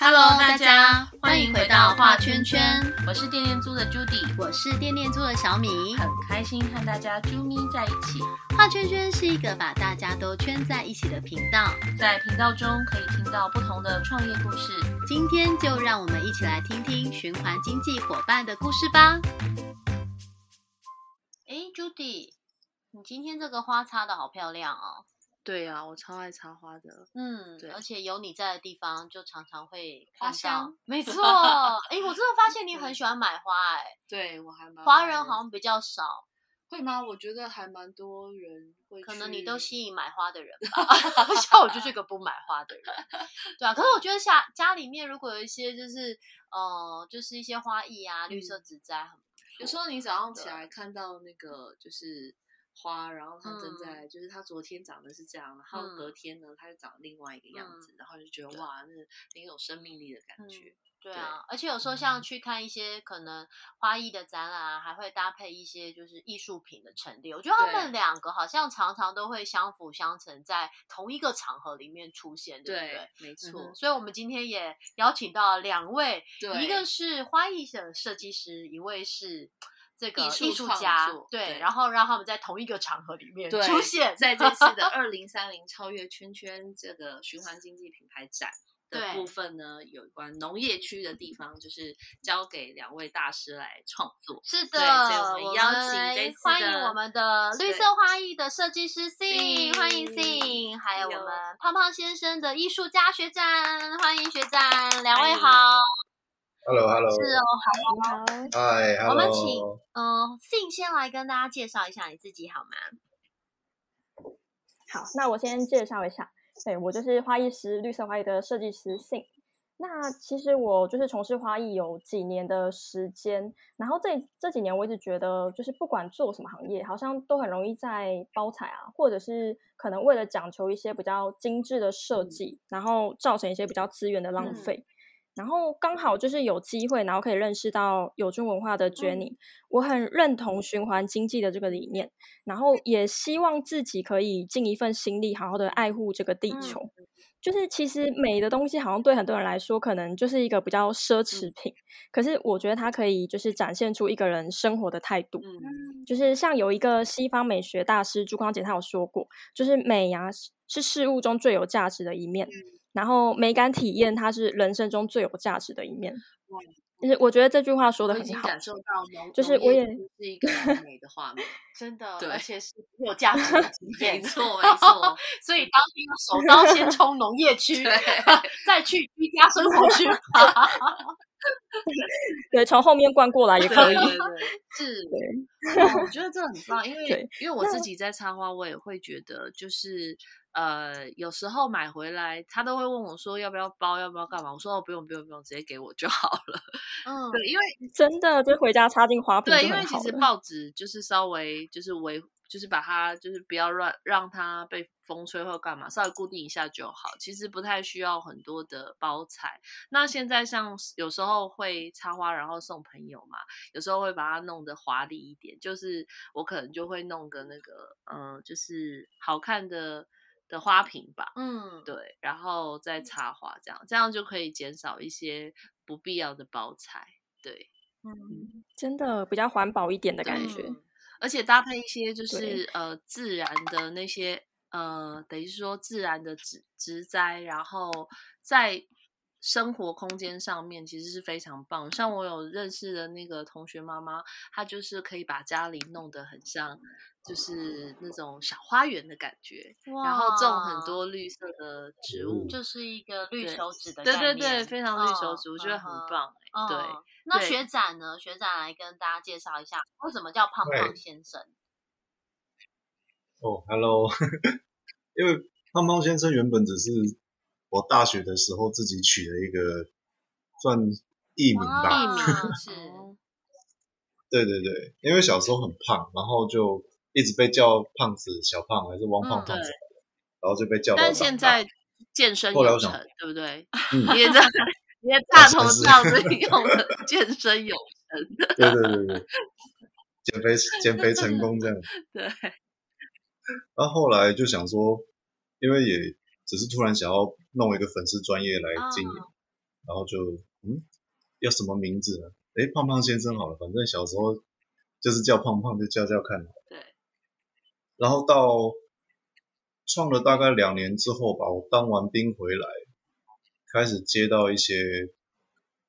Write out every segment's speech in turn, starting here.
Hello，大家欢迎回到画圈圈，我是电电猪的 Judy，我是电电猪的小米，很开心和大家啾咪在一起。画圈圈是一个把大家都圈在一起的频道，在频道中可以听到不同的创业故事。今天就让我们一起来听听循环经济伙伴的故事吧。哎，Judy，你今天这个花插的好漂亮哦。对啊，我超爱插花的。嗯，对而且有你在的地方，就常常会看花香到。没错，哎，我真的发现你很喜欢买花，哎，对我还蛮华人好像比较少，会吗？我觉得还蛮多人会，可能你都吸引买花的人吧。像我就是个不买花的人，对啊。可是我觉得 家家里面如果有一些就是呃，就是一些花艺啊、绿色植栽有时候你早上起来看到那个就是花，然后它正在、就是它昨天长得是这样，然后嗯隔天呢它就长另外一个样子，然后就觉得哇，那很有生命力的感觉。对啊，而且有时候像去看一些可能花艺的展览啊，还会搭配一些就是艺术品的陈列。我觉得他们对两个好像常常都会相辅相成，在同一个场合里面出现，对不对？对，没嗯错哼，所以我们今天也邀请到两位，一个是花艺的设计师，一位是这个艺术创家作，对，然后让他们在同一个场合里面对出现，在这次的 二零三零超越圈圈这个循环经济品牌展的部分呢，有关农业区的地方，就是交给两位大师来创作。是的，对所以我们邀请这次欢迎我们的绿色花艺的设计师 Sing，Sing 欢迎 Sing，还有我们胖胖先生的艺术家学长，欢迎学长，两位好。Hello，Hello，是哦，你好，嗨，Hello，我们请嗯、Sing 先来跟大家介绍一下你自己好吗？好，那我先介绍一下，对我就是花艺师，绿色花艺的设计师 Sing。那其实我就是从事花艺有几年的时间，然后这这几年我一直觉得，就是不管做什么行业，好像都很容易在包材啊，或者是可能为了讲求一些比较精致的设计，然后造成一些比较资源的浪嗯费。然后刚好就是有机会，然后可以认识到有中文化的 Jenny，、我很认同循环经济的这个理念，然后也希望自己可以尽一份心力，好好的爱护这个地嗯。球。就是其实美的东西，好像对很多人来说，可能就是一个比较奢侈品，可是我觉得它可以就是展现出一个人生活的态度。嗯，就是像有一个西方美学大师朱光杰，他有说过，就是美呀、是是事物中最有价值的一面，然后美感体验它是人生中最有价值的一面。哇就是我觉得这句话说的很好，经感受到农，就是我也是一个很美的画面。真的，而且是有价值的体 没，错，没错，所以当兵手刀先 冲农业区，再去居家生活区。对，从后面灌过来也可以。是，哦我觉得这很棒，因为因为我自己在插花，我也会觉得就是呃，有时候买回来，他都会问我说要不要包，要不要干嘛？我说哦，不用不用不用，直接给我就好了。嗯，对，因为真的，就回家插进花盆对，因为其实。报纸就是稍微就是维，就是把它就是不要乱让它被风吹或干嘛，稍微固定一下就好。其实不太需要很多的包材。那现在像有时候会插花，然后送朋友嘛，有时候会把它弄得华丽一点，就是我可能就会弄个那个嗯、呃就是好看的的花瓶吧。嗯，对，然后再插花，这样这样就可以减少一些不必要的包材。对，嗯，真的比较环保一点的感觉。嗯而且搭配一些就是呃自然的那些呃，等于说自然的植植栽，然后在生活空间上面其实是非常棒。像我有认识的那个同学妈妈，她就是可以把家里弄得很像就是那种小花园的感觉，然后种很多绿色的植物，就是一个绿对手指的对概念，对对，非常绿手嗯指，我觉得很。棒、欸。对嗯，那对学长呢？学长来跟大家介绍一下，为什么叫胖胖先生？哦，Hello，因为胖胖先生原本只是我大学的时候自己取了一个算艺名吧，艺名 是，对对对，因为小时候很胖，然后就一直被叫胖子、小胖还是汪胖嗯胖子，对然后就被叫到但现在健身有成，对不对？嗯 你也在，你也大头照着用了健身有成，对对对对，减肥减肥成功这样。对，那后来就想说，因为也只是突然想要弄一个粉丝专业来经营，啊然后就嗯，要什么名字呢？哎，胖胖先生好了，反正小时候就是叫胖胖，就叫叫看。对。然后到创了大概两年之后吧，我当完兵回来，开始接到一些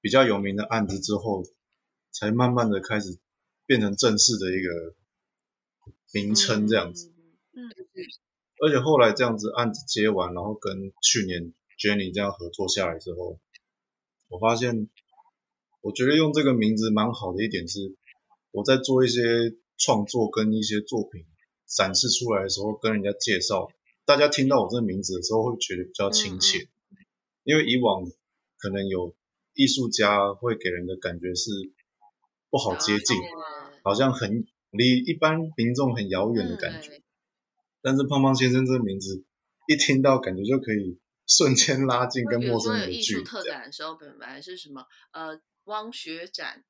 比较有名的案子之后，才慢慢的开始变成正式的一个名称这样子。嗯。而且后来这样子案子接完，然后跟去年 Jenny 这样合作下来之后，我发现，我觉得用这个名字蛮好的一点是，我在做一些创作跟一些作品展示出来的时候，跟人家介绍。大家听到我这个名字的时候，会觉得比较亲切，因为以往可能有艺术家会给人的感觉是不好接近，好像很离一般民众很遥远的感觉。但是胖胖先生这个名字一听到，感觉就可以瞬间拉近跟陌生人的距离。艺术特展的时候，本来是什么呃汪学展。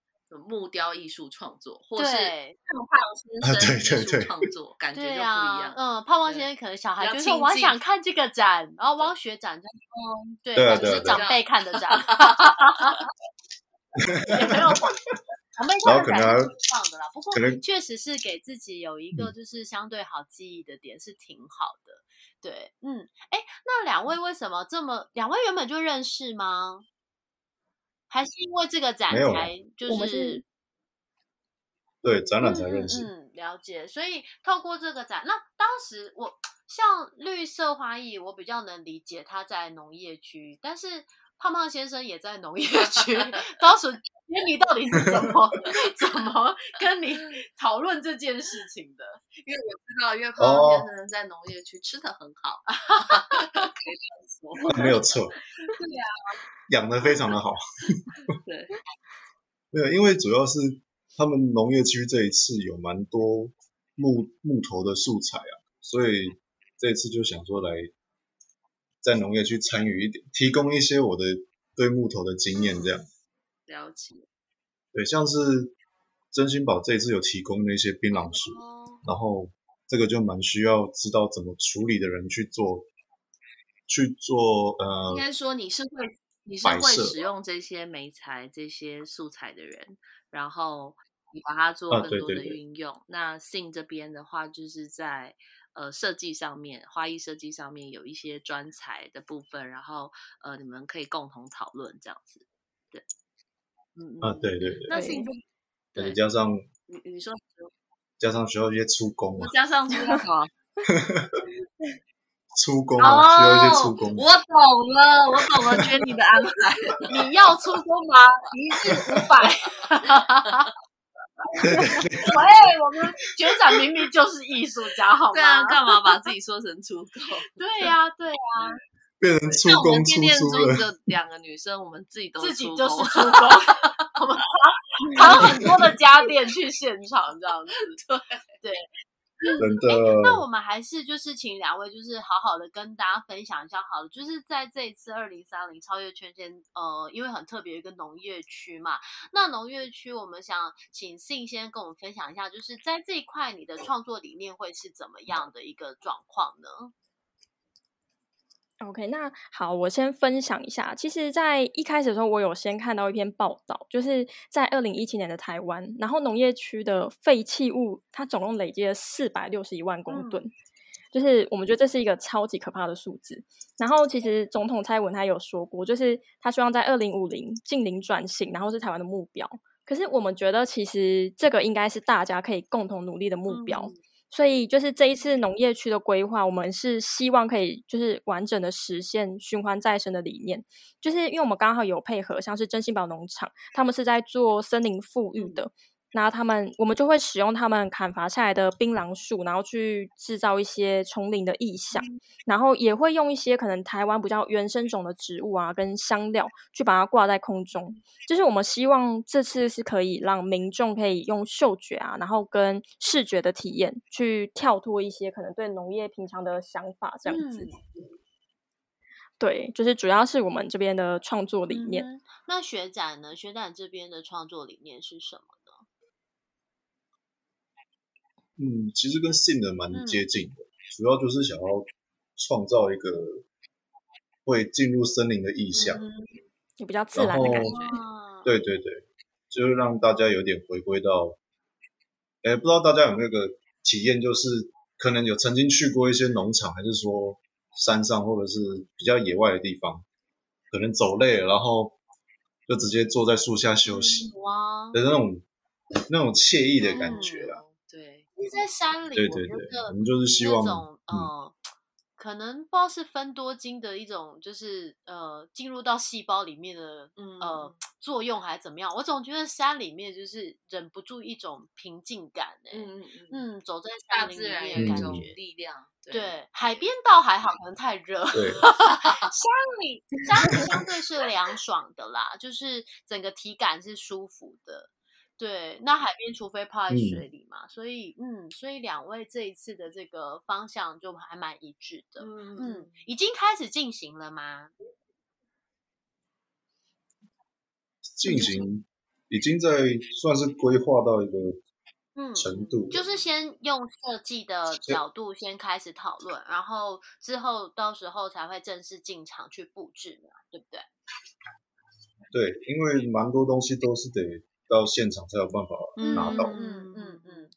木雕艺术创作，或是胖胖先生艺术创 作，感觉就不一样。嗯，胖胖先生可能小孩就说我想看这个展，然后汪学展就，嗯，对，就是长辈看的展。也没有长辈看的展是放的啦，不过确实是给自己有一个就是相对好记忆的点是挺好的。对，嗯，哎，那两位为什么这么？两位原本就认识吗？还是因为这个展才就是对展览才认识，嗯，了解。所以透过这个展，那当时我像绿色花艺，我比较能理解他在农业区，但是胖胖先生也在农业区。当时你到底是怎么怎么跟你讨论这件事情的？因为我知道，因为胖胖先生在农业区吃的很好，可以这样说，没有错。对呀。养的非常的好，对，没有，因为主要是他们农业区这一次有蛮多木木头的素材啊，所以这一次就想说来在农业去参与一点，提供一些我的对木头的经验，这样了解。对，像是真心宝这一次有提供那些槟榔树，然后这个就蛮需要知道怎么处理的人去做去做，呃，应该说你是会。你是会使用这些媒材、这些素材的人，然后你把它做更多的运用。那信这边的话，就是在呃设计上面，花艺设计上面有一些专才的部分，然后呃你们可以共同讨论这样子。对，嗯啊，对对对。那信对加上你你说加上需要一些出工，加上出工。出工啊，需要一些出工。我懂了，我懂了，Jenny 的安排。你要出工吗？一日五百。喂，我们学长明明就是艺术家，好吗？对啊，干嘛把自己说成出口？对呀，对呀。变成出工出书了。这两个女生，我们自己都自己就是出工。我们扛扛很多的家电去现场，这样子。对 对。真的，那我。们还是就是请两位就是好好的跟大家分享一下，好了，就是在这一次二零三零超越圈圈，呃，因为很特别一个农业区嘛，那农业区我们想请信先跟我们分享一下，就是在这一块你的创作理念会是怎么样的一个状况呢？OK，那好，我先分享一下。其实，在一开始的时候，我有先看到一篇报道，就是在二零一七年的台湾，然后农业区的废弃物，它总共累积了四百六十一万公吨，就是我们觉得这是一个超级可怕的数字。然后，其实总统蔡文他有说过，就是他希望在二零五零近零转型，然后是台湾的目标。可是，我们觉得其实这个应该是大家可以共同努力的目标。所以，就是这一次农业区的规划，我们是希望可以就是完整的实现循环再生的理念。就是因为我们刚好有配合，像是真心宝农场，他们是在做森林富裕的。那他们，我们就会使用他们砍伐下来的槟榔树，然后去制造一些丛林的意象，然后也会用一些可能台湾比较原生种的植物啊，跟香料去把它挂在空中。就是我们希望这次是可以让民众可以用嗅觉啊，然后跟视觉的体验去跳脱一些可能对农业平常的想法，这样子。对，就是主要是我们这边的创作理念。那学展呢？学展这边的创作理念是什么？嗯，其实跟信的蛮接近的，主要就是想要创造一个会进入森林的意象，就比较自然的感觉。嗯对对对，就是让大家有点回归到，哎，不知道大家有没有个体验，就是可能有曾经去过一些农场，还是说山上或者是比较野外的地方，可能走累了，然后就直接坐在树下休息哇，的那种那种惬意的感觉啊。实在山里，对对对，我觉得我们就是希望那种嗯呃，可能不知道是分多精的一种，就是呃进入到细胞里面的嗯呃作用还是怎么样？我总觉得山里面就是忍不住一种平静感哎、嗯走在大山林里自然有面的感一种觉。力量，对，海边倒还好，可能太热。对山里山里相对是凉爽的啦，就是整个体感是舒服的。对，那海边除非泡在嗯水里嘛，所以嗯，所以两位这一次的这个方向就还蛮一致的。嗯嗯，已经开始进行了吗？进行已经在算是规划到一个嗯，程度了，就是先用设计的角度先开始讨论，然后之后到时候才会正式进场去布置嘛，对不对？对，因为蛮多东西都是得到现场才有办法拿到，嗯嗯嗯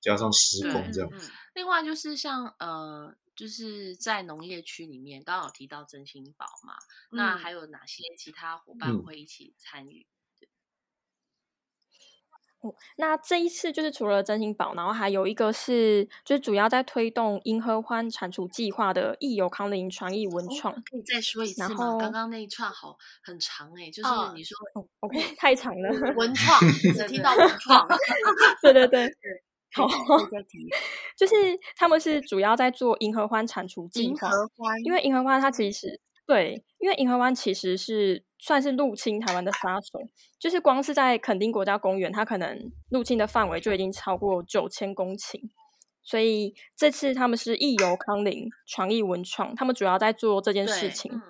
加上施工这样。嗯另外就是像呃，就是在农业区里面，刚刚有提到真心宝嘛，那嗯还有哪些其他伙伴嗯会一起参与？那这一次就是除了真心宝，然后还有一个是就是主要在推动银河欢铲除计划的益友康林传艺文创。可以再说一次吗？刚刚那一串好很长哎、就是哦你说哦 OK，太长了。文 创，只听到文创，对对 对，好，就是他们是主要在做银河欢铲除计银划，因为银河湾它其实对，因为银河湾其实是算是入侵台湾的杀手，就是光是在垦丁国家公园，它可能入侵的范围就已经超过九千公顷。所以这次他们是益游康林创艺文创，他们主要在做这件事情，嗯。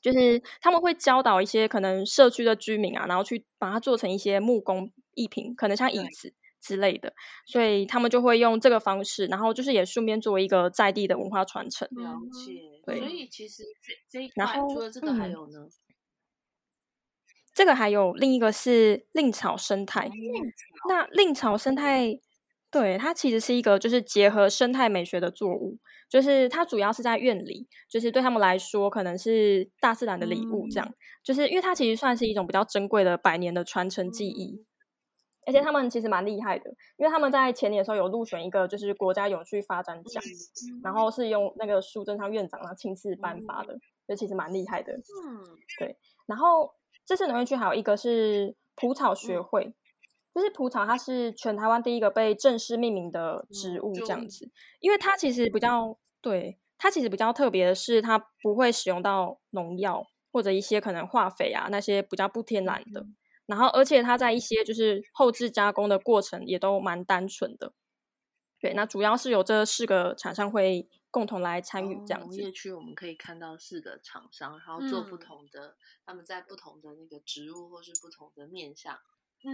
就是他们会教导一些可能社区的居民啊，然后去把它做成一些木工艺品，可能像椅子之类的，所以他们就会用这个方式，然后就是也顺便作为一个在地的文化传承。了嗯解。对所以其实这这一然块除了这个还嗯有呢，这个还有另一个是令草生态，那令草生态，对它其实是一个就是结合生态美学的作物，就是它主要是在院里，就是对他们来说可能是大自然的礼物，这样，就是因为它其实算是一种比较珍贵的百年的传承技艺。而且他们其实蛮厉害的，因为他们在前年的时候有入选一个就是国家永续发展奖，然后是用那个苏贞昌院长他亲自颁发的，就其实蛮厉害的。嗯对然后这次农业区还有一个是蒲草学会，就是蒲草，它是全台湾第一个被正式命名的植物，这样子。因为它其实比较对它其实比较特别的是，它不会使用到农药或者一些可能化肥啊那些比较不天然的。然后，而且它在一些就是后置加工的过程也都蛮单纯的。对，那主要是有这四个厂商会共同来参与这样子。哦农业区我们可以看到四个厂商，然后做不嗯同的，他们在不同的那个植物或是不同的面向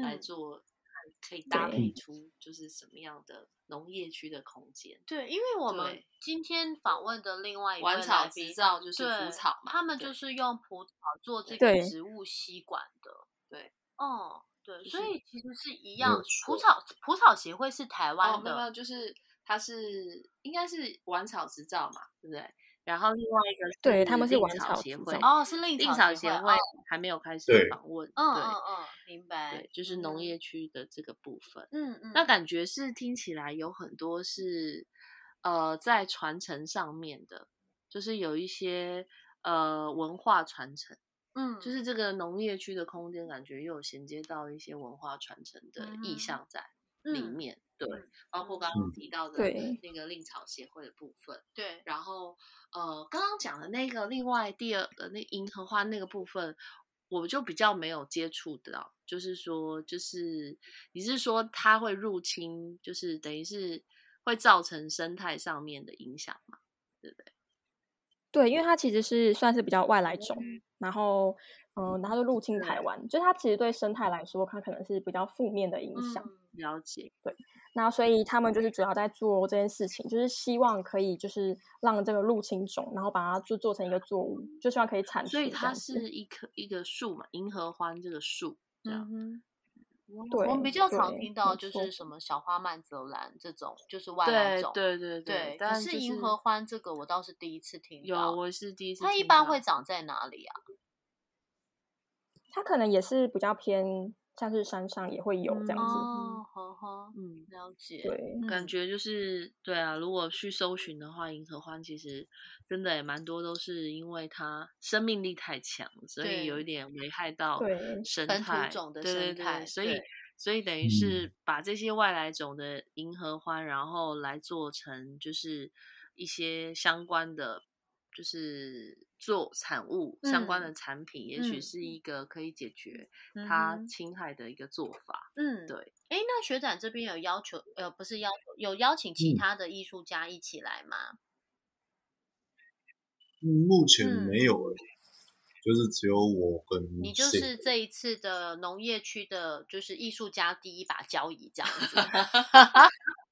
来嗯，做，看可以搭配出就是什么样的农业区的空间。对，因为我们今天访问的另外一位玩草来宾执照就是蒲草嘛，他们就是用蒲草做这个植物吸管的。对，哦，对，所就是以其实是一样蒲。草蒲草协会是台哦，湾的，就是它是应该是玩草执照嘛，对不对？然后另外一个对他们是玩草协会，哦，是令令草协会，草协会哦。还没有开始访问，嗯嗯嗯，明白对，，就是农业区的这个部分。嗯。嗯，那感觉是听起来有很多是呃在传承上面的，就是有一些呃文化传承，嗯，就是这个农业区的空间，感觉又有衔接到一些文化传承的意嗯向在里嗯面。对嗯，包括刚刚提到的那个令草协会的部分，对，然后呃刚刚讲的那个另外第二呃那银河花那个部分。我就比较没有接触到，就是说，就是你是说它会入侵，就是等于是会造成生态上面的影响嘛，对不对？对，因为它其实是算是比较外来种，然后嗯、呃然后就入侵台湾，就是它其实对生态来说，它可能是比较负面的影响。嗯了解。对那所以他们就是主要在做这件事情，就是希望可以就是让这个入侵种，然后把它就做成一个作物，就希望可以产出所以它。是一棵一个树嘛，银河欢这个树这样。对我们比较常听到就是什么小花曼泽兰这种，就是外来种。对对对，但可是银河欢这个我倒是第一次听有，到。我是第一次它一般会长在哪里啊？它可能也是比较偏，像是山上也会有这样子。哦，好好，嗯，了解。对，嗯感觉就是对啊，如果去搜寻的话，银河欢其实真的也蛮多，都是因为它生命力太强，所以有一点危害到对生态种的对对生态对，所以所以等于是把这些外来种的银河欢，然后来做成就是一些相关的。就是做产物相关的嗯产品，也许嗯是一个可以解决嗯它侵害的一个做法。嗯，对。哎，那学长这边有要求，呃，不是要求，有邀请其嗯他的艺术家一起来吗？嗯，目前嗯没有诶、就是只有我跟你就是这一次的农业区的，就是艺术家第一把交椅这样子。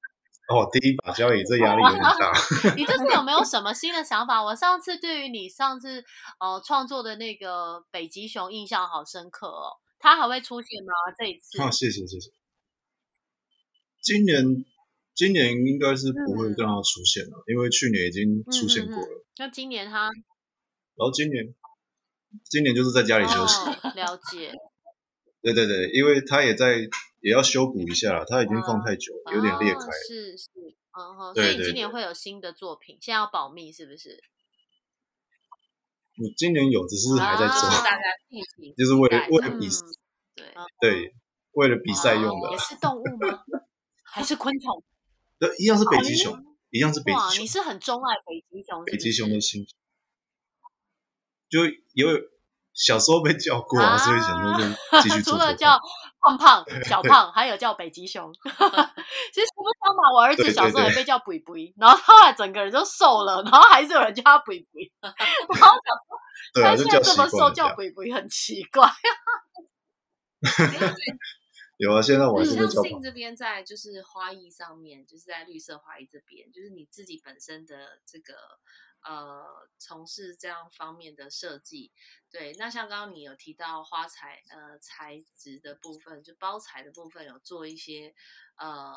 哦，第一把交椅，这压力有点大。你这次有没有什么新的想法？我上次对于你上次呃创作的那个北极熊印象好深刻哦，它还会出现吗？这一次？啊，谢谢谢谢。今年今年应该是不会嗯让它出现了，因为去年已经出现过嗯嗯嗯了。那今年它然后今年今年就是在家里休息。哦、了解，对对对，因为它也在也要修补一下了，它已经放太久了，有点裂开哦。是是，嗯哼，所以你今年对会有新的作品，现在要保密是不是？我今年有，只是还在啊做，就是为了为了比嗯对，对为了比赛用的哦也，是动物吗？还是昆虫？对，一样是北极熊，一样是北哇，极熊，你是很钟爱北极熊是是，北极熊的心，就有小时候被叫过啊，所以想说就继续 除做做看。了叫胖胖、小胖，还有叫北极熊。其实不相嘛，我儿子小时候也被叫鬼鬼，然后后来整个人就瘦了，然后还是有人叫他鬼鬼。然后想说他现在这么瘦。叫鬼鬼很奇怪。有啊，现在我还是。信这边在就是花艺上面，就是在绿色花艺这边，就是你自己本身的这个呃从事这样方面的设计。对，那像刚刚你有提到花材呃材质的部分，就包材的部分有做一些呃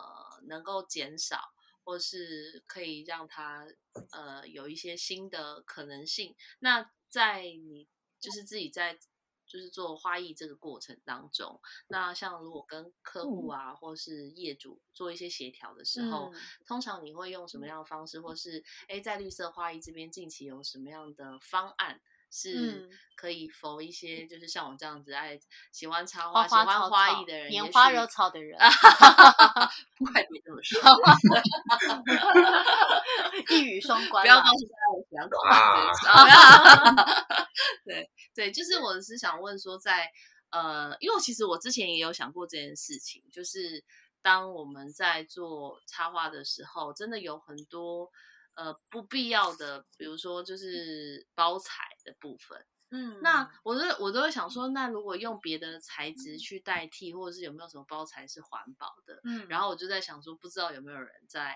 能够减少。或是可以让它呃有一些新的可能性。那在你就是自己在就是做花艺这个过程当中，那像如果跟客户啊、或是业主做一些协调的时候，嗯。通常你会用什么样的方式，或是哎在绿色花艺这边近期有什么样的方案？是嗯。可以否一些，就是像我这样子爱喜欢插花喜欢花艺的人，拈花惹草的人，快别这么说，一语双关。不要告诉大家我啊！对对，就是我是想问说在，呃，因为其实我之前也有想过这件事情，就是当我们在做插画的时候，真的有很多呃不必要的，比如说就是包材的部分。嗯那我都我都会想说，那如果用别的材质去代替，或者是有没有什么包材是环保的？嗯然后我就在想说，不知道有没有人在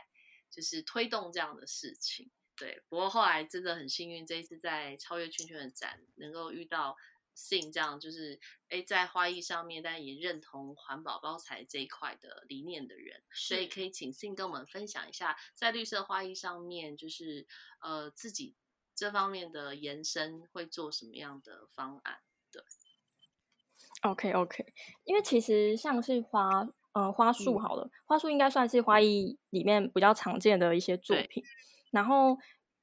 就是推动这样的事情。对，不过后来真的很幸运，这一次在超越圈圈的展能够遇到信这样，就是哎在花艺上面，但也认同环保包材这一块的理念的人，所以可以请信跟我们分享一下，在绿色花艺上面，就是呃自己这方面的延伸会做什么样的方案？对 OK OK，因为其实像是花，呃，花束嗯好了，花束应该算是花艺里面比较常见的一些作品。然后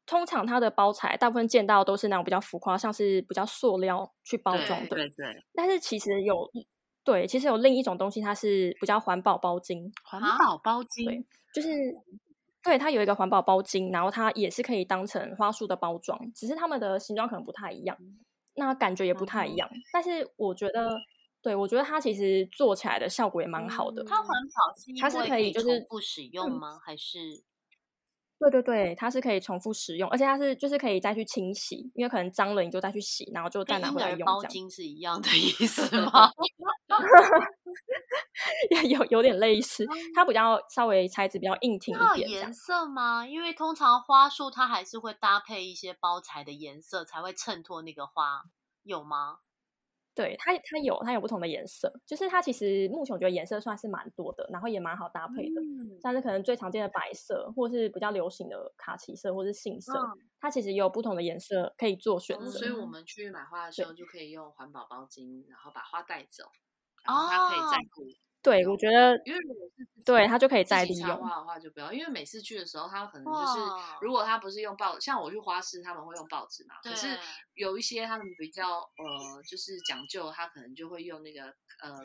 通常它的包材大部分见到都是那种比较浮夸，像是比较塑料去包对装的。对对，但是其实有一对，其实有另一种东西，它是比较环保包巾，环啊保包巾，对就是对它有一个环保包巾，然后它也是可以当成花束的包装，只是它们的形状可能不太一样，那感觉也不太一样。但是我觉得，对我觉得它其实做起来的效果也蛮好的。嗯它环保是因它是为可以就是不使用嗯吗？还是对对对，它是可以重复使用，而且它是就是可以再去清洗，因为可能脏了你就再去洗，然后就再拿回来用这样。包巾是一样的意思吗？有有点类似，它比较稍微材质比较硬挺它有一点，这样颜色吗？因为通常花束它还是会搭配一些包材的颜色，才会衬托那个花，有吗？对它它有它有不同的颜色，就是它其实目前我觉得颜色算是蛮多的，然后也蛮好搭配的。嗯，像是可能最常见的白色，或是比较流行的卡其色，或是杏色，嗯它其实也有不同的颜色可以做选哦择。所以我们去买花的时候就可以用环保包巾，然后把花带走，然后它可以再哦顾。对，我觉得因为如果是对他就可以再利用。花的话就不要，因为每次去的时候，他可能就是如果他不是用报，像我去花市，他们会用报纸嘛，可是有一些他们比较呃就是讲究，他可能就会用那个呃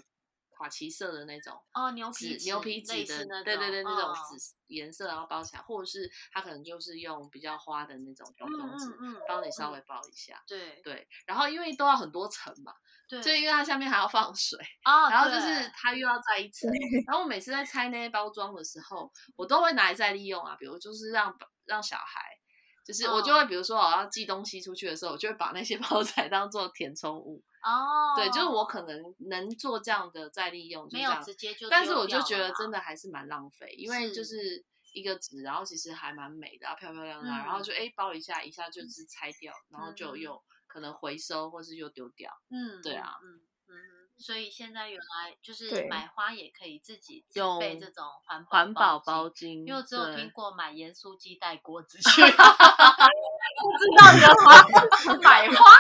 卡其色的那种。哦，牛皮纸牛皮纸的那，对对对，那种嗯纸颜色然后包起来，或者是他可能就是用比较花的那种包装纸帮你稍嗯微包一下。对对，然后因为都要很多层嘛，对，所以因为它下面还要放水，啊，然后就是它又要再一 层，然后我每次在拆那些包装的时候，我都会拿来再利用啊，比如就是让让小孩，就是我就哦会比如说我要寄东西出去的时候，我就会把那些 包材当做填充物，哦，对，就是我可能能做这样的再利用，就没有样直接就，但是我就觉得真的还是蛮浪费，因为就是。一个纸，然后其实还蛮美的、啊，漂漂亮亮，然后就哎包一下，一下就是拆掉，然后就嗯。又可能回收，或是又丢掉。嗯，对啊嗯嗯嗯，所以现在原来就是对买花也可以自己自用备这种环环保包包巾，因为我只有对。听过买盐酥鸡带锅子去，不知道原来 买花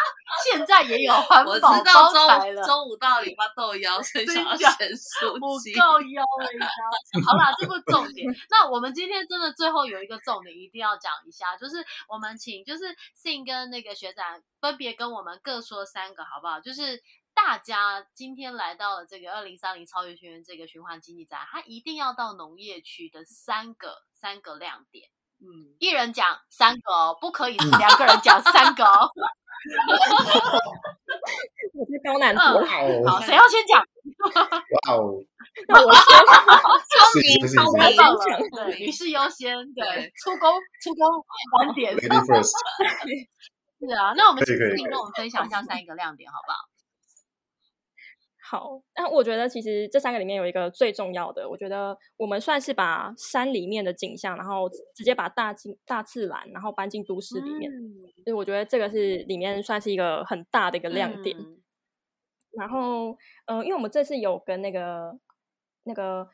现在也有环我知保道包材了。中中午到礼拜豆腰，所以真想要假选书不。够腰了？好啦，这不重点。那我们今天真的最后有一个重点一定要讲一下，就是我们请就是信跟那个学长分别跟我们各说三个，好不好？就是大家今天来到了这个二零三零超越学院这个循环经济展，它一定要到农业区的三个三个亮点，嗯，一人讲三个哦，不可以是两个人讲三个哦。我是高难度，嗯哇好，哦，谁要先讲？哇哦，那我先是是是是。太棒了先讲，对，女士优先，对对，出工 出工晚点。是啊，那我们请可以跟我们分享一下三个亮点，好不好？好，但我觉得其实这三个里面有一个最重要的，我觉得我们算是把山里面的景象，然后直接把大进大自然，然后搬进都市里面，嗯。所以我觉得这个是里面算是一个很大的一个亮点。嗯。然后，呃，因为我们这次有跟那个那个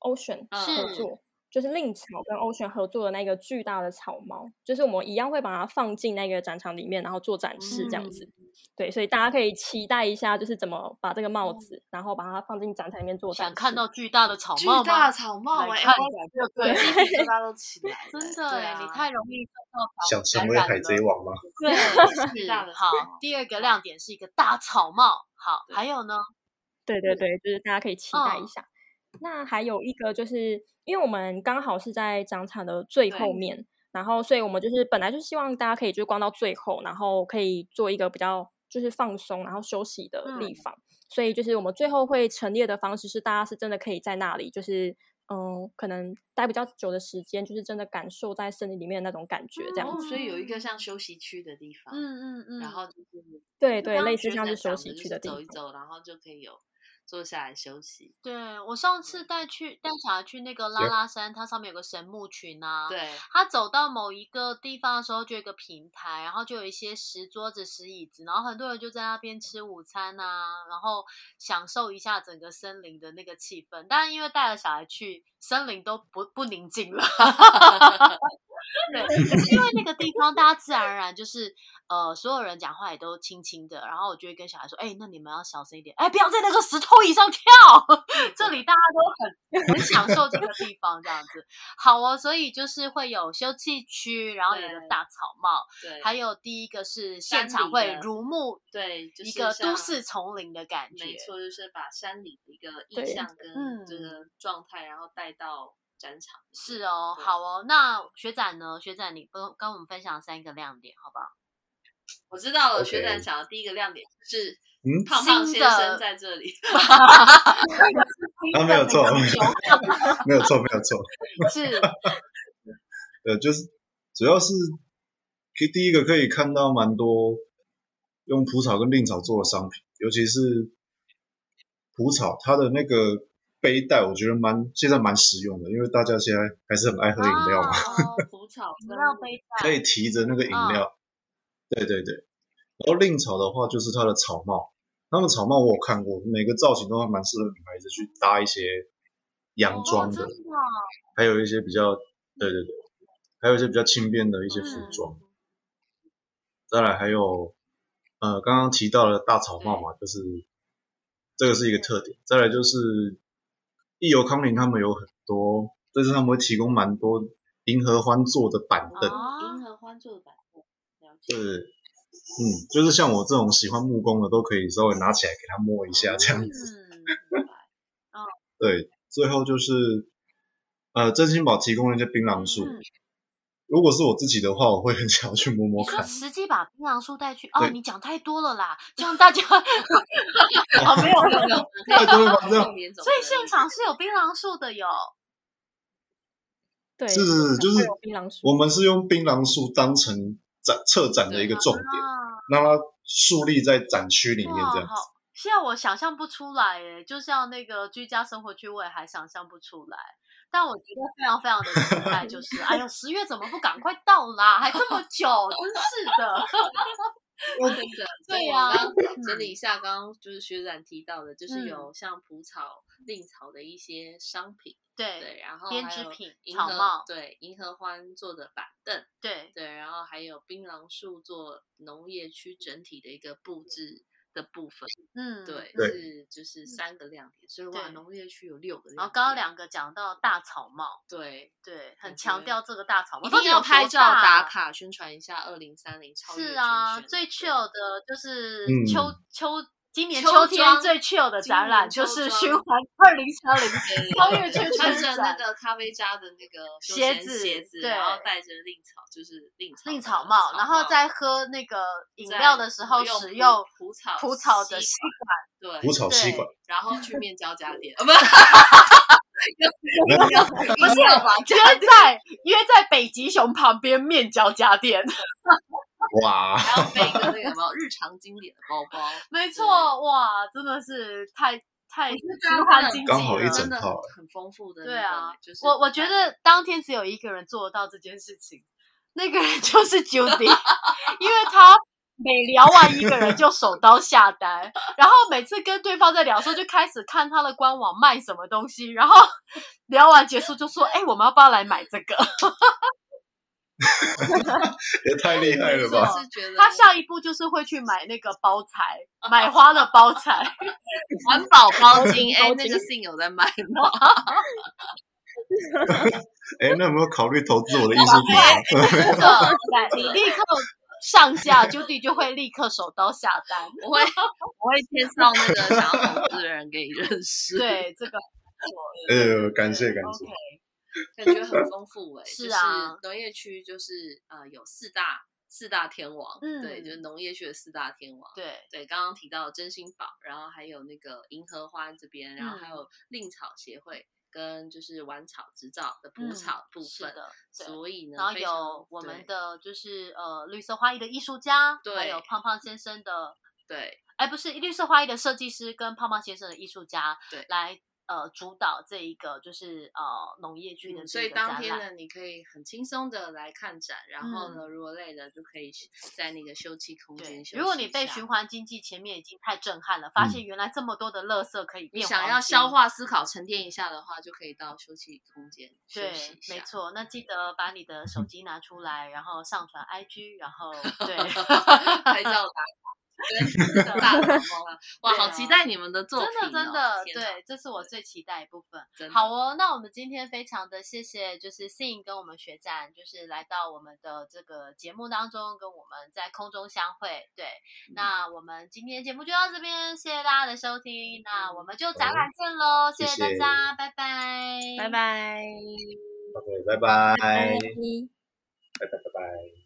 Ocean 嗯合作，就是令草跟 Ocean 合作的那个巨大的草帽，就是我们一样会把它放进那个展场里面，然后做展示这样子。嗯对，所以大家可以期待一下，就是怎么把这个帽子，然后把它放进展场里面做展示。想看到巨大的草帽 巨大的？草帽看我一下对真的哎，你太容易受到想成为海贼王吗？对，好。第二个亮点是一个大草帽，好，还有呢？对对对，就是大家可以期待一嗯下。那还有一个就是，因为我们刚好是在展场的最后面，然后所以我们就是本来就希望大家可以就逛到最后，然后可以做一个比较就是放松然后休息的地嗯方。所以就是我们最后会陈列的方式是，大家是真的可以在那里，就是嗯，可能待比较久的时间，就是真的感受在森林里面的那种感觉，这样。所以有一个像休息区的地方，嗯嗯嗯，然后就是对对，类似像是休息区的地方。走一走，然后就可以有坐下来休息。对我上次带去带小孩去那个拉拉山，它上面有个神木群啊，对，他走到某一个地方的时候，就有一个平台，然后就有一些石桌子、石椅子，然后很多人就在那边吃午餐啊，然后享受一下整个森林的那个气氛。但是，因为带了小孩去，森林都不不宁静了。对，可是因为那个地方，大家自然而然就是呃，所有人讲话也都轻轻的，然后我就会跟小孩说：“哎、那你们要小声一点，哎，不要在那个石头椅上跳。”这里大家都很很享受这个地方，这样子。好哦，所以就是会有休憩区，然后有个大草帽，对，还有第一个是现场会如沐对，就一个都市丛林的感觉。没错，就是把山里的一个印象嗯跟这个状态，然后带到展场。是哦，好哦。那学展呢？学长，你跟跟我们分享三个亮点，好不好？我知道了学长讲的第一个亮点是嗯，胖胖先生在这里。啊，没有 错，没有错，没有错。是，呃，就是主要是可以第一个可以看到蛮多用蒲草跟蔺草做的商品，尤其是蒲草，它的那个背带，我觉得蛮现在蛮实用的，因为大家现在还是很爱喝饮料嘛，哦，蒲草饮料杯带可以提着那个饮料。对对对，然后令草的话就是它的草帽，他们草帽我有看过，每个造型都还蛮适合女孩子去搭一些洋装的，哦真的还有一些比较对对对，还有一些比较轻便的一些服装。再来还有呃刚刚提到的大草帽嘛，就是这个是一个特点。再来就是益友康宁他们有很多，但是他们会提供蛮多银河欢做的板凳。啊银河欢做的板凳，了解。对，嗯，就是像我这种喜欢木工的，都可以稍微拿起来给他摸一下这样子。嗯，明白 对，最后就是呃，真心宝提供了一些槟榔树。嗯如果是我自己的话，我会很想要去摸摸你说看。实际把槟榔树带去哦，你讲太多了啦，这样大家 哦，没有没有没有，太多了吧这样所以现场是有槟榔树的哟，对，是是是就是槟榔树我们是用槟榔树当成展策展的一个重点，啊，让它树立在展区里面，这样子。现在我想象不出来哎，就像那个居家生活区，我也还想象不出来。但我觉得非常非常的期待，就是哎呦，十月怎么不赶快到啦？还这么久，真是的。真的，对呀整理一下，刚刚就是学长提到的，就是嗯有像蒲草、令草的一些商品，对对，然后编织品草帽对，银河欢做的板凳，对，对，然后还有槟榔树做农业区整体的一个布置的部分，嗯，对，是就是三个亮点，所以哇，对。农业区有六个，然后刚刚两个讲到大草帽，对。对，很强调这个大草帽，一定要拍照打。卡宣传一下二零三零超越是啊，最 chill 的就是嗯。秋秋今年秋秋天最 chill 的展览就是循环二零三零超越圈穿着那个咖啡渣的那个鞋子鞋子，然后戴着令草，就是令草令草帽，然后在喝那个饮料的时候使用蒲草蒲草的吸吸管，对。蒲草吸管，然后去面交家电，啊不不是约在约在北极熊旁边面交家店，哇，还要背一个那个什么日常经典的包包，没错，哇，真的是太太循环经济刚好一了整套真的很很丰富的那个，对啊就是我我觉得。当天只有一个人做得到这件事情，那个人就是 Judy，因为他每聊完一个人就手刀下单，然后每次跟对方在聊的时候就开始看他的官网卖什么东西，然后 聊完结束就说：“哎、我们要不要来买这个 也太厉害了吧！是觉？”得他下一步就是会去买那个包材，买花的包材。环保包巾，哎，那个信有在卖吗？哎，那有没有考虑投资我的艺术品啊？真的，你立刻上架，Judy 就会立刻手刀下单。我会我会介绍那个想要投资的人给你认识，，对，这个呃，感谢感谢。感觉很丰富哎、是啊就是农业区就是呃有四大四大天王，嗯对，就是农业区的四大天王。对，对，刚刚提到真心宝，然后还有那个银河花这边，然后还嗯。有令草协会跟就是玩草执照的蒲嗯草部分，是的，所以。呢，然后有我们的就是呃绿色花艺的艺术家，还有胖胖先生的，对。哎不是绿色花艺的设计师跟胖胖先生的艺术家，对。来呃主导这一个就是呃农业区的嗯，所以。当天呢，你可以很轻松的来看展，然后嗯呢，如果累了就可以在那个休憩空间，休息如果你被循环经济前面已经太震撼了，发嗯现原来这么多的垃圾可以你想要消化、思考、沉淀一下的话，就可以到休息空间休对息一，下。没错。那记得把你的手 机拿出来，然后上传 IG，然后对，拍照打卡，跟大草帽啊，哇，好期待你们的作品、真哦，的真的，对，这是我最期待的部分。好哦，那我们今天非常的谢谢，就是 Sing 跟我们学长，就是来到我们的这个节目当中，跟我们在空中相会。对，嗯那我们今天节目就到这边，谢谢大家的收听，那嗯我们就展览见喽，谢谢谢大家，拜拜，拜。拜。OK，拜拜，拜拜拜拜拜。